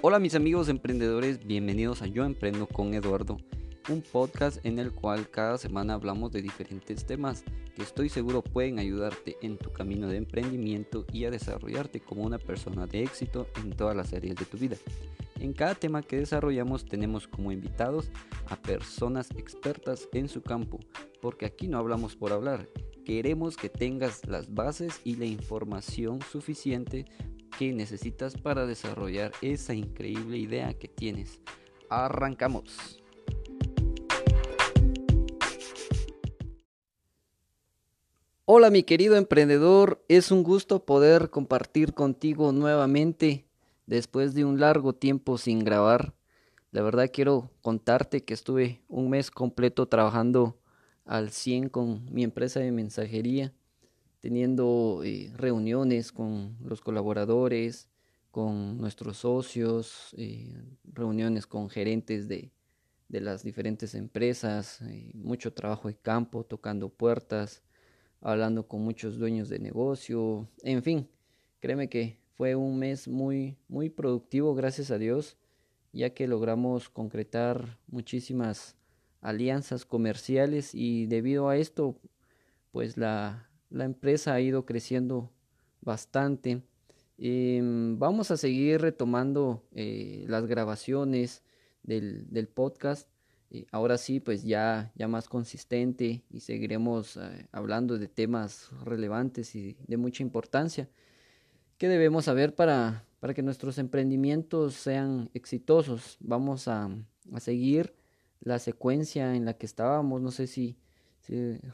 Hola mis amigos emprendedores, bienvenidos a Yo Emprendo con Eduardo, un podcast en el cual cada semana hablamos de diferentes temas que estoy seguro pueden ayudarte en tu camino de emprendimiento y a desarrollarte como una persona de éxito en todas las áreas de tu vida. En cada tema que desarrollamos tenemos como invitados a personas expertas en su campo, porque aquí no hablamos por hablar, queremos que tengas las bases y la información suficiente que necesitas para desarrollar esa increíble idea que tienes. Arrancamos. Hola mi querido emprendedor, es un gusto poder compartir contigo nuevamente después de un largo tiempo sin grabar. La verdad quiero contarte que estuve un mes completo trabajando al 100 con mi empresa de mensajería, teniendo eh, reuniones con los colaboradores, con nuestros socios, eh, reuniones con gerentes de, de las diferentes empresas, eh, mucho trabajo de campo, tocando puertas, hablando con muchos dueños de negocio, en fin, créeme que fue un mes muy, muy productivo, gracias a Dios, ya que logramos concretar muchísimas alianzas comerciales y debido a esto, pues la, la empresa ha ido creciendo bastante. Em, vamos a seguir retomando eh, las grabaciones del, podcast. Eh, ahora sí, pues ya, ya más consistente y seguiremos eh, hablando de temas relevantes y de mucha importancia. ¿Qué debemos saber para, para que nuestros emprendimientos sean exitosos? Vamos a, a seguir la secuencia en la que estábamos. No sé si,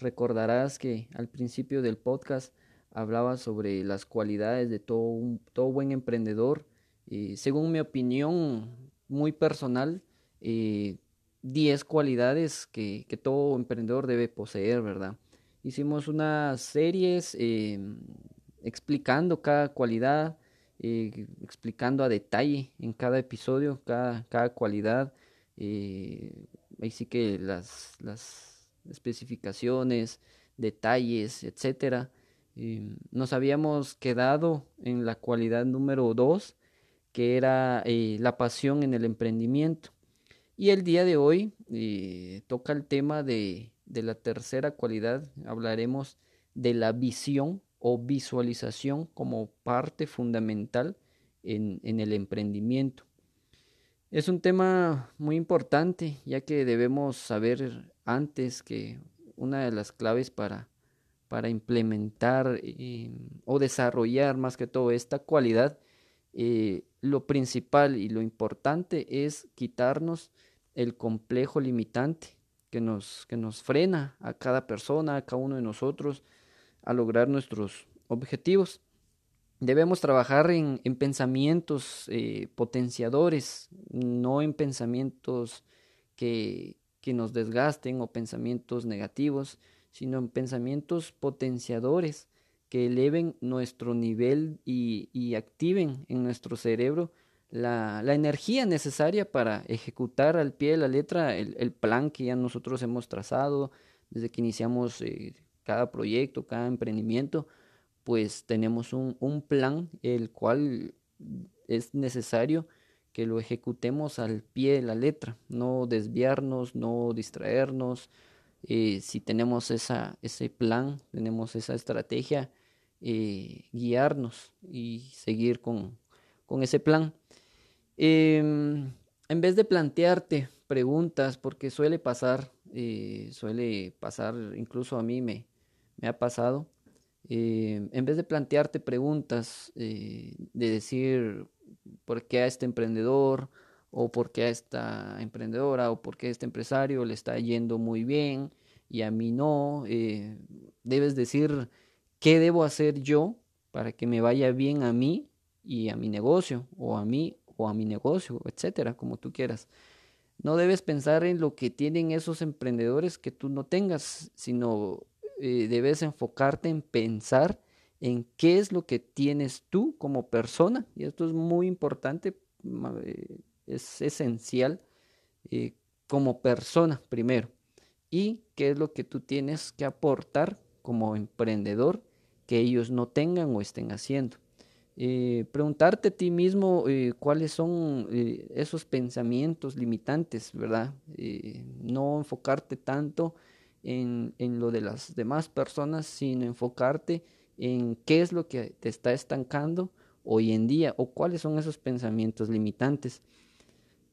recordarás que al principio del podcast hablaba sobre las cualidades de todo, un, todo buen emprendedor. y según mi opinión muy personal, 10 eh, cualidades que, que, todo emprendedor debe poseer, ¿verdad? Hicimos unas series eh, explicando cada cualidad, eh, explicando a detalle en cada episodio cada, cada cualidad eh, ahí sí que las, las especificaciones, detalles, etcétera. Eh, nos habíamos quedado en la cualidad número dos, que era eh, la pasión en el emprendimiento. Y el día de hoy eh, toca el tema de, de la tercera cualidad. Hablaremos de la visión o visualización como parte fundamental en, en el emprendimiento. Es un tema muy importante, ya que debemos saber antes que una de las claves para, para implementar eh, o desarrollar más que todo esta cualidad, eh, lo principal y lo importante es quitarnos el complejo limitante que nos, que nos frena a cada persona, a cada uno de nosotros a lograr nuestros objetivos. Debemos trabajar en, pensamientos eh, potenciadores, no en pensamientos que, que nos desgasten o pensamientos negativos, sino en pensamientos potenciadores que eleven nuestro nivel y, activen en nuestro cerebro la, energía necesaria para ejecutar al pie de la letra el, plan que ya nosotros hemos trazado desde que iniciamos eh, cada proyecto, cada emprendimiento pues tenemos un plan el cual es necesario que lo ejecutemos al pie de la letra, no desviarnos, no distraernos. Eh, si tenemos ese plan, tenemos esa estrategia, eh, guiarnos y seguir con, con ese plan. Em, en vez de plantearte preguntas, porque suele pasar, eh, suele pasar, incluso a mí me, me ha pasado, eh, en vez de plantearte preguntas, de decir por qué a este emprendedor o por qué a esta emprendedora o por qué a este empresario le está yendo muy bien y a mí no, eh, debes decir qué debo hacer yo para que me vaya bien a mí y a mi negocio o a mí o a mi negocio, etcétera, como tú quieras. No debes pensar en lo que tienen esos emprendedores que tú no tengas, sino eh, debes enfocarte en pensar en qué es lo que tienes tú como persona. Y esto es muy importante, eh, es esencial eh, como persona primero. Y qué es lo que tú tienes que aportar como emprendedor que ellos no tengan o estén haciendo. eh, preguntarte a ti mismo cuáles son esos pensamientos limitantes, ¿verdad? no enfocarte tanto en, en, lo de las demás personas, sino enfocarte en qué es lo que te está estancando hoy en día o cuáles son esos pensamientos limitantes.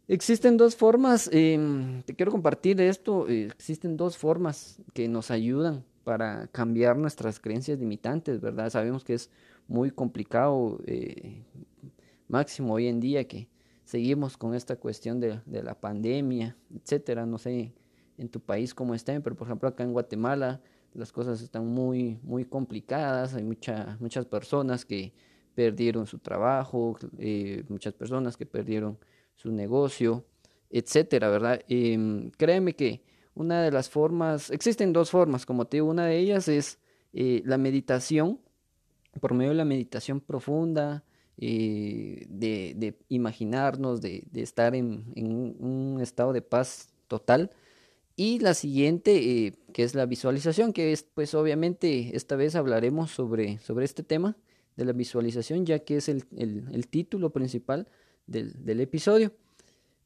Existen dos formas, em, te quiero compartir esto, existen dos formas que nos ayudan para cambiar nuestras creencias limitantes, ¿verdad? Sabemos que es muy complicado, eh, máximo hoy en día que seguimos con esta cuestión de, la pandemia, etcétera. No sé en tu país cómo estén, pero por ejemplo acá en Guatemala las cosas están muy, muy complicadas. Hay mucha, muchas personas que perdieron su trabajo, eh, muchas personas que perdieron su negocio, etcétera, ¿verdad? Em, créeme que una de las formas, existen dos formas, como te digo, una de ellas es eh, la meditación, por medio de la meditación profunda, eh, de, imaginarnos, de, estar en, un, estado de paz total. Y la siguiente, eh, que es la visualización, que es, pues obviamente, esta vez hablaremos sobre, sobre este tema de la visualización, ya que es el, título principal del, episodio.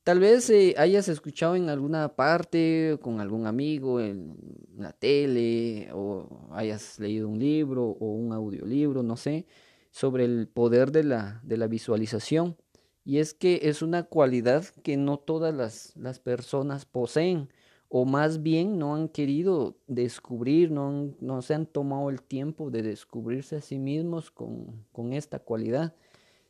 Tal vez eh, hayas escuchado en alguna parte, con algún amigo, en la tele, o hayas leído un libro o un audiolibro, no sé, sobre el poder de la, de la visualización. Y es que es una cualidad que no todas las, las personas poseen, o más bien no han querido descubrir, no, no se han tomado el tiempo de descubrirse a sí mismos con, con esta cualidad.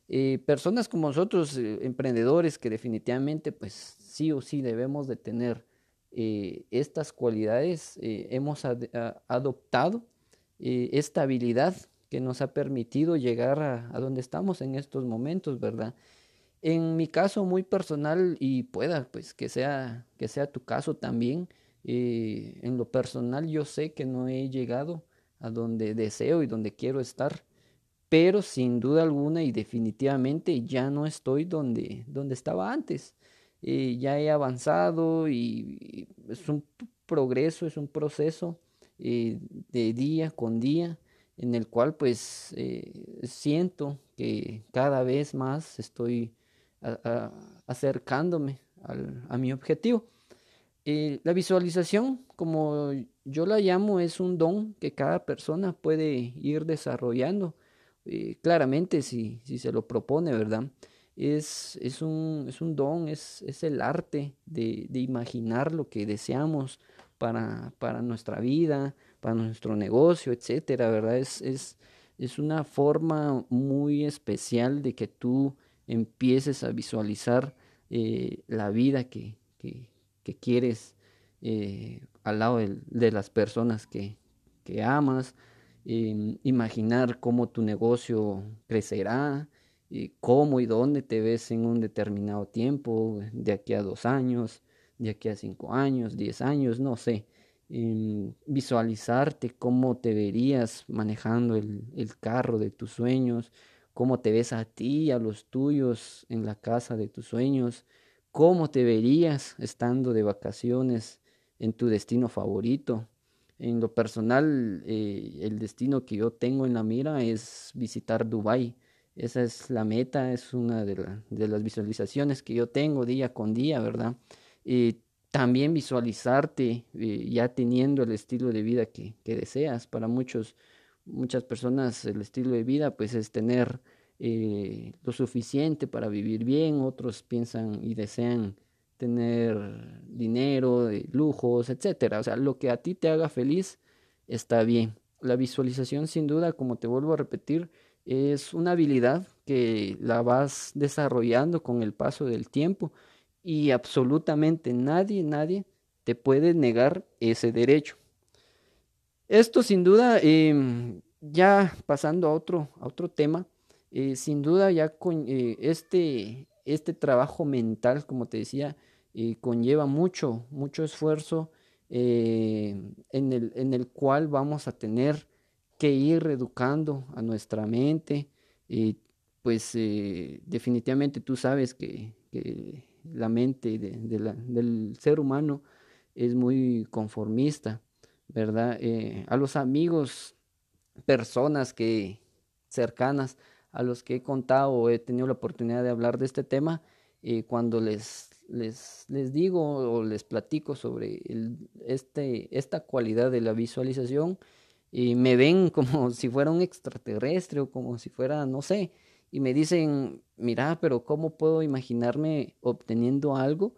Eh, personas como nosotros, eh, emprendedores, que definitivamente pues sí o sí debemos de tener eh, estas cualidades, hemos adoptado esta habilidad que nos ha permitido llegar a, a, donde estamos en estos momentos, ¿verdad? En mi caso muy personal y pueda pues que sea, que sea tu caso también, en lo personal yo sé que no he llegado a donde deseo y donde quiero estar pero sin duda alguna y definitivamente ya no estoy donde, donde estaba antes. Eh, ya he avanzado y, es un progreso, es un proceso eh, de día con día en el cual pues eh, siento que cada vez más estoy acercándome a mi objetivo. la visualización, como yo la llamo, es un don que cada persona puede ir desarrollando claramente si, si se lo propone, ¿verdad? Es, es, un, es un don, es, es el arte de, de, imaginar lo que deseamos para, para, nuestra vida, para nuestro negocio, etcétera, ¿verdad? Es una forma muy especial de que tú empieces a visualizar eh, la vida que, que, quieres eh, al lado de, las personas que, que amas, imaginar cómo tu negocio crecerá, y cómo y dónde te ves en un determinado tiempo, de aquí a dos años, de aquí a cinco años, diez años, no sé. visualizarte cómo te verías manejando el, el carro de tus sueños, cómo te ves a ti, a los tuyos en la casa de tus sueños, cómo te verías estando de vacaciones en tu destino favorito, en lo personal, eh, el destino que yo tengo en la mira es visitar Dubai. Esa es la meta, es una de, las visualizaciones que yo tengo día con día, ¿verdad? y también visualizarte eh, ya teniendo el estilo de vida que, que, deseas. Para muchos, muchas personas el estilo de vida pues es tener eh, lo suficiente para vivir bien, otros piensan y desean tener dinero, lujos, etcétera. O sea, lo que a ti te haga feliz está bien. La visualización, sin duda, como te vuelvo a repetir, es una habilidad que la vas desarrollando con el paso del tiempo y absolutamente nadie, nadie te puede negar ese derecho. Esto sin duda, em, ya pasando a otro, a otro tema, eh, sin duda ya con eh, este, este trabajo mental, como te decía, eh, conlleva mucho, mucho esfuerzo en, el, en, el, cual vamos a tener que ir reeducando a nuestra mente. pues definitivamente tú sabes que, la mente del ser humano es muy conformista, ¿verdad? a los amigos, personas que cercanas a los que he contado o he tenido la oportunidad de hablar de este tema, eh, cuando les, les, les, digo o les platico sobre este, esta cualidad de la visualización, y me ven como si fuera un extraterrestre o como si fuera, no sé, y me dicen, mira, pero ¿cómo puedo imaginarme obteniendo algo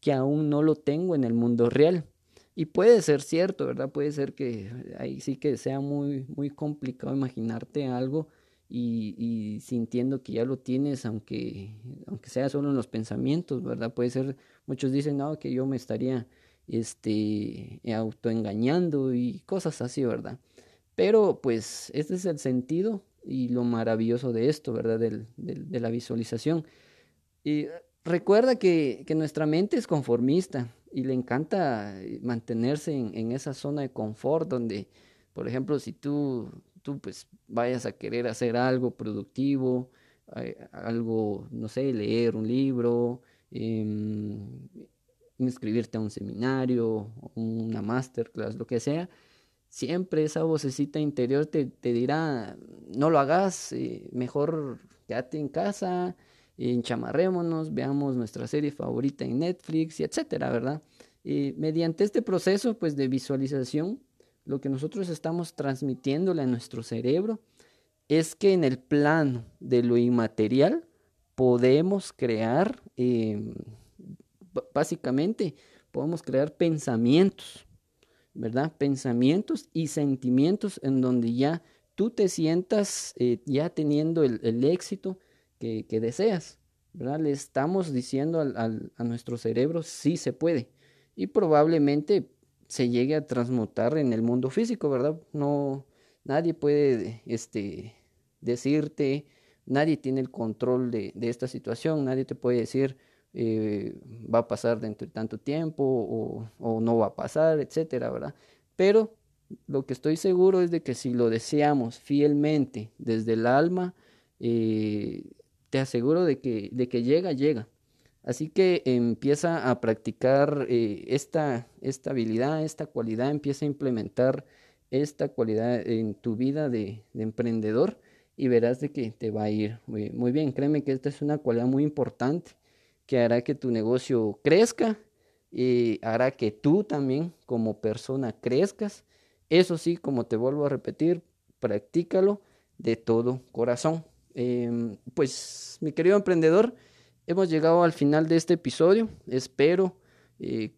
que aún no lo tengo en el mundo real? Y puede ser cierto, ¿verdad? Puede ser que ahí sí que sea muy, muy complicado imaginarte algo y, sintiendo que ya lo tienes, aunque, aunque sea solo en los pensamientos, ¿verdad? Puede ser, muchos dicen, no, que yo me estaría este, autoengañando y cosas así, ¿verdad? Pero pues este es el sentido y lo maravilloso de esto, ¿verdad? Del, del, de la visualización. Y recuerda que, que nuestra mente es conformista y le encanta eh, mantenerse en, en, esa zona de confort donde, por ejemplo, si tú, tú pues vayas a querer hacer algo productivo, eh, algo, no sé, leer un libro, eh, inscribirte a un seminario, una masterclass, lo que sea, siempre esa vocecita interior te, te dirá, no lo hagas, eh, mejor quédate en casa, enchamarrémonos, veamos nuestra serie favorita en Netflix, y etcétera, ¿verdad? Y mediante este proceso pues de visualización, lo que nosotros estamos transmitiéndole a nuestro cerebro es que en el plano de lo inmaterial podemos crear, eh, básicamente, podemos crear pensamientos, ¿verdad? Pensamientos y sentimientos en donde ya tú te sientas eh, ya teniendo el éxito, que, deseas. ¿verdad? Le estamos diciendo al, a nuestro cerebro si se puede y probablemente se llegue a transmutar en el mundo físico, ¿verdad? No, nadie puede este, decirte, nadie tiene el control de, de esta situación, nadie te puede decir eh, va a pasar dentro de tanto tiempo o, o, no va a pasar, etcétera, ¿verdad? Pero lo que estoy seguro es de que si lo deseamos fielmente desde el alma, eh, te aseguro de que, de que llega, llega. Así que empieza a practicar eh, esta, esta habilidad, esta cualidad, empieza a implementar esta cualidad en tu vida de, de emprendedor y verás de que te va a ir muy, muy, bien. Créeme que esta es una cualidad muy importante que hará que tu negocio crezca y hará que tú también como persona crezcas. Eso sí, como te vuelvo a repetir, practícalo de todo corazón. Eh, pues mi querido emprendedor, hemos llegado al final de este episodio. Espero eh,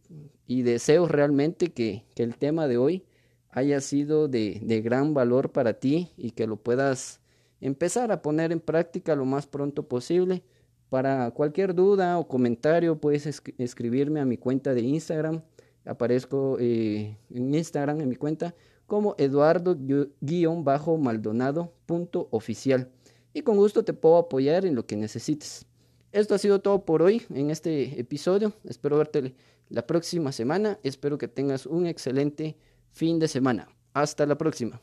y deseo realmente que, el tema de hoy haya sido de, gran valor para ti y que lo puedas empezar a poner en práctica lo más pronto posible. Para cualquier duda o comentario puedes es escribirme a mi cuenta de Instagram. Aparezco eh, en Instagram en mi cuenta como eduardo-maldonado.oficial y con gusto te puedo apoyar en lo que necesites. Esto ha sido todo por hoy en este episodio. Espero verte la próxima semana. Espero que tengas un excelente fin de semana. Hasta la próxima.